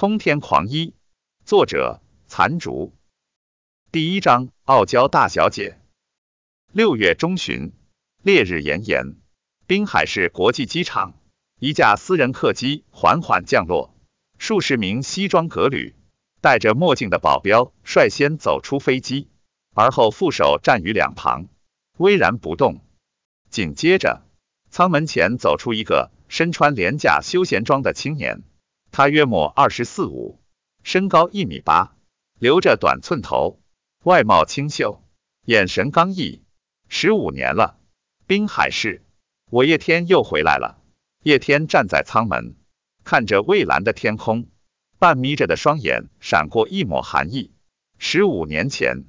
通天狂医，作者残烛。第一章，傲娇大小姐。六月中旬，烈日炎炎，滨海市国际机场，一架私人客机缓缓降落，数十名西装革履、戴着墨镜的保镖率先走出飞机，而后副手站于两旁，巍然不动。紧接着，舱门前走出一个身穿廉价休闲装的青年。他约莫二十四五，身高一米八，留着短寸头，外貌清秀，眼神刚毅。十五年了，滨海市，我叶天又回来了。叶天站在舱门，看着蔚蓝的天空，半眯着的双眼闪过一抹寒意。十五年前，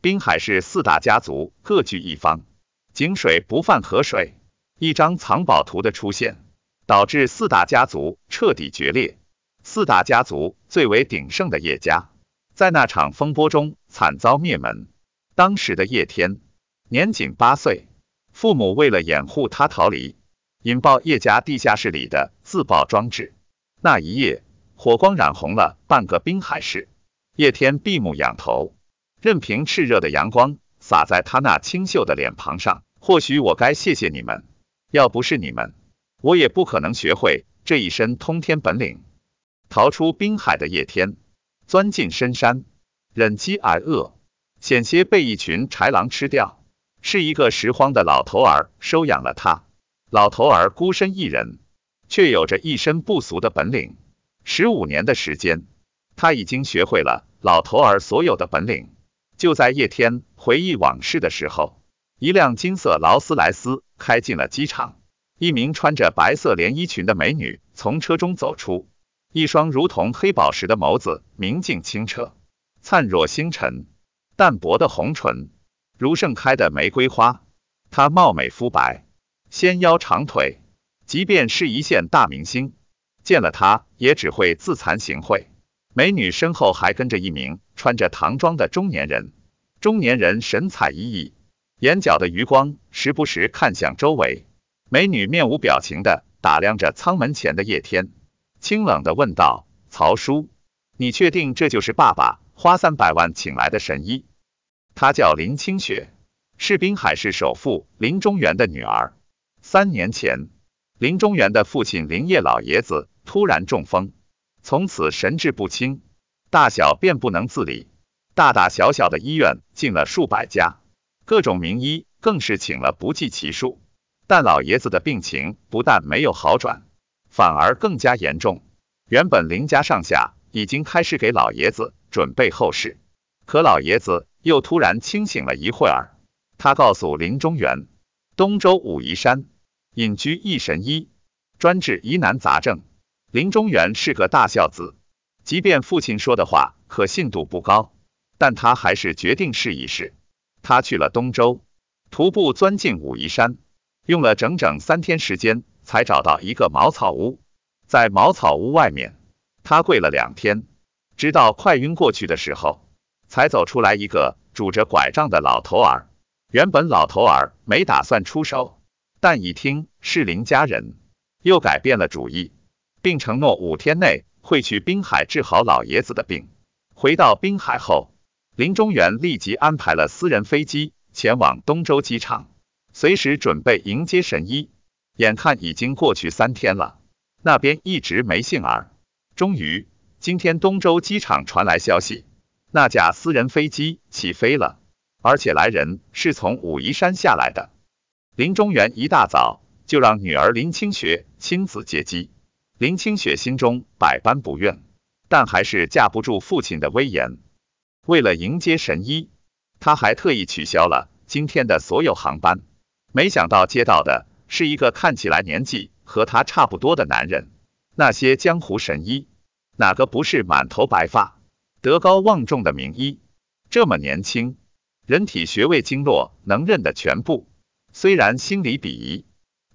滨海市四大家族各据一方，井水不犯河水，一张藏宝图的出现，导致四大家族彻底决裂。四大家族最为鼎盛的叶家，在那场风波中惨遭灭门。当时的叶天年仅八岁，父母为了掩护他逃离，引爆叶家地下室里的自爆装置。那一夜，火光染红了半个滨海市。叶天闭目仰头，任凭炽热的阳光洒在他那清秀的脸庞上。或许我该谢谢你们，要不是你们，我也不可能学会这一身通天本领。逃出滨海的叶天，钻进深山，忍饥挨饿，险些被一群豺狼吃掉。是一个拾荒的老头儿收养了他。老头儿孤身一人，却有着一身不俗的本领。十五年的时间，他已经学会了老头儿所有的本领。就在叶天回忆往事的时候，一辆金色劳斯莱斯开进了机场，一名穿着白色连衣裙的美女从车中走出。一双如同黑宝石的眸子，明净清澈，灿若星辰；淡薄的红唇，如盛开的玫瑰花。她貌美肤白，纤腰长腿，即便是一线大明星，见了她也只会自惭形秽。美女身后还跟着一名穿着唐装的中年人，中年人神采奕奕，眼角的余光时不时看向周围。美女面无表情的打量着舱门前的叶天。清冷的问道：“曹叔，你确定这就是爸爸花三百万请来的神医？他叫林清雪，是滨海市首富林中原的女儿。三年前，林中原的父亲林业老爷子突然中风，从此神志不清，大小便不能自理，大大小小的医院进了数百家，各种名医更是请了不计其数，但老爷子的病情不但没有好转。”反而更加严重。原本林家上下已经开始给老爷子准备后事，可老爷子又突然清醒了一会儿。他告诉林中原，东周武夷山隐居一神医，专治疑难杂症。林中原是个大孝子，即便父亲说的话可信度不高，但他还是决定试一试。他去了东周，徒步钻进武夷山，用了整整三天时间。才找到一个茅草屋，在茅草屋外面，他跪了两天，直到快晕过去的时候，才走出来一个拄着拐杖的老头儿。原本老头儿没打算出手，但一听是林家人，又改变了主意，并承诺五天内会去滨海治好老爷子的病。回到滨海后，林中原立即安排了私人飞机前往东洲机场，随时准备迎接神医。眼看已经过去三天了，那边一直没信儿。终于，今天东洲机场传来消息，那架私人飞机起飞了，而且来人是从武夷山下来的。林中原一大早就让女儿林清雪亲自接机。林清雪心中百般不愿，但还是架不住父亲的威严。为了迎接神医，她还特意取消了今天的所有航班。没想到接到的。是一个看起来年纪和他差不多的男人。那些江湖神医，哪个不是满头白发、德高望重的名医？这么年轻，人体穴位经络能认得全部。虽然心里鄙夷，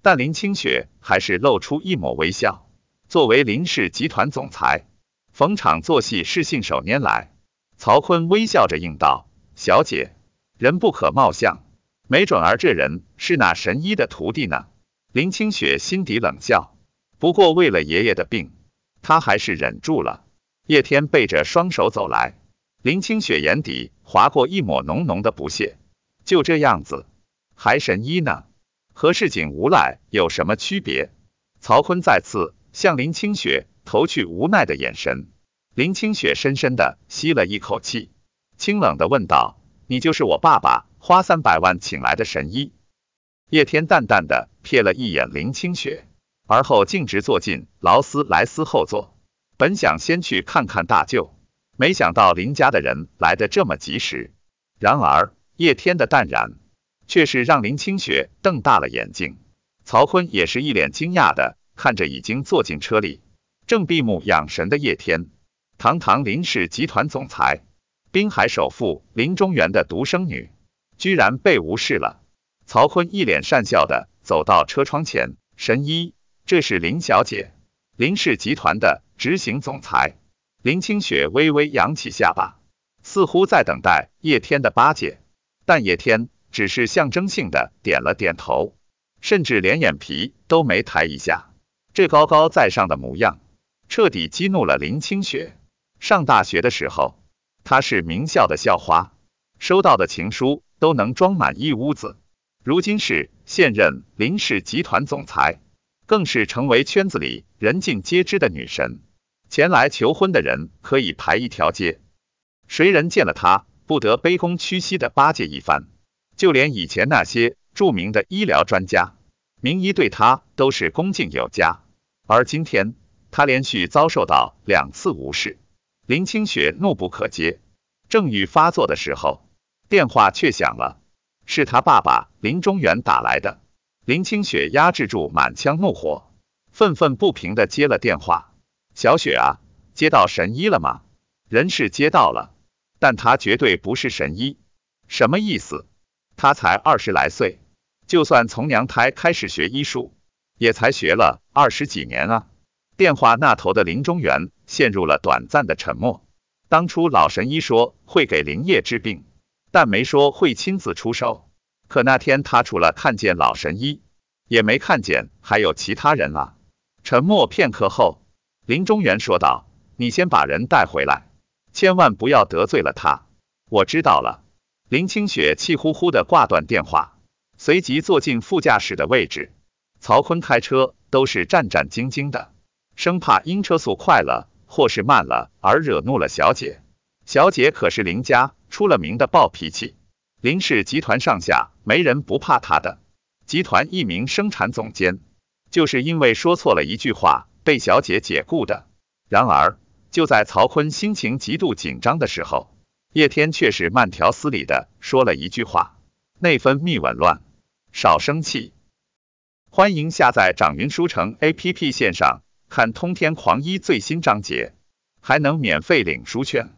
但林清雪还是露出一抹微笑。作为林氏集团总裁，逢场作戏是信手拈来。曹坤微笑着应道：“小姐，人不可貌相。”没准儿这人是那神医的徒弟呢。林清雪心底冷笑，不过为了爷爷的病，她还是忍住了。叶天背着双手走来，林清雪眼底划过一抹浓浓的不屑。就这样子，还神医呢？和市井无赖有什么区别？曹坤再次向林清雪投去无奈的眼神。林清雪深深的吸了一口气，清冷的问道：“你就是我爸爸花三百万请来的神医？”叶天淡淡的瞥了一眼林清雪，而后径直坐进劳斯莱斯后座。本想先去看看大舅，没想到林家的人来得这么及时。然而叶天的淡然，却是让林清雪瞪大了眼睛。曹坤也是一脸惊讶的看着已经坐进车里，正闭目养神的叶天。堂堂林氏集团总裁，滨海首富林中原的独生女，居然被无视了。曹坤一脸讪笑的走到车窗前，神医，这是林小姐，林氏集团的执行总裁。林清雪微微扬起下巴，似乎在等待叶天的巴结。但叶天只是象征性的点了点头，甚至连眼皮都没抬一下，这高高在上的模样，彻底激怒了林清雪。上大学的时候，她是名校的校花，收到的情书都能装满一屋子。如今是现任林氏集团总裁，更是成为圈子里人尽皆知的女神，前来求婚的人可以排一条街，谁人见了她，不得卑躬屈膝的巴结一番，就连以前那些著名的医疗专家、名医对他都是恭敬有加。而今天，他连续遭受到两次无视，林清雪怒不可遏。正欲发作的时候，电话却响了，是他爸爸林中原打来的。林清雪压制住满腔怒火，愤愤不平的接了电话：“小雪啊，接到神医了吗？”人是接到了。但他绝对不是神医，什么意思？他才二十来岁，就算从娘胎开始学医术，也才学了二十几年啊。电话那头的林中原陷入了短暂的沉默。当初老神医说会给林业治病，但没说会亲自出手。可那天他除了看见老神医，也没看见还有其他人啊。沉默片刻后，林中原说道：“你先把人带回来。”千万不要得罪了他。我知道了。林清雪气呼呼的挂断电话，随即坐进副驾驶的位置。曹坤开车都是战战兢兢的，生怕因车速快了或是慢了而惹怒了小姐。小姐可是林家出了名的暴脾气，林氏集团上下没人不怕他的。集团一名生产总监，就是因为说错了一句话被小姐解雇的。然而。就在曹坤心情极度紧张的时候，叶天却是慢条斯理的说了一句话：“内分泌紊乱，少生气。”欢迎下载掌云书城 APP 线上看通天狂医最新章节，还能免费领书券。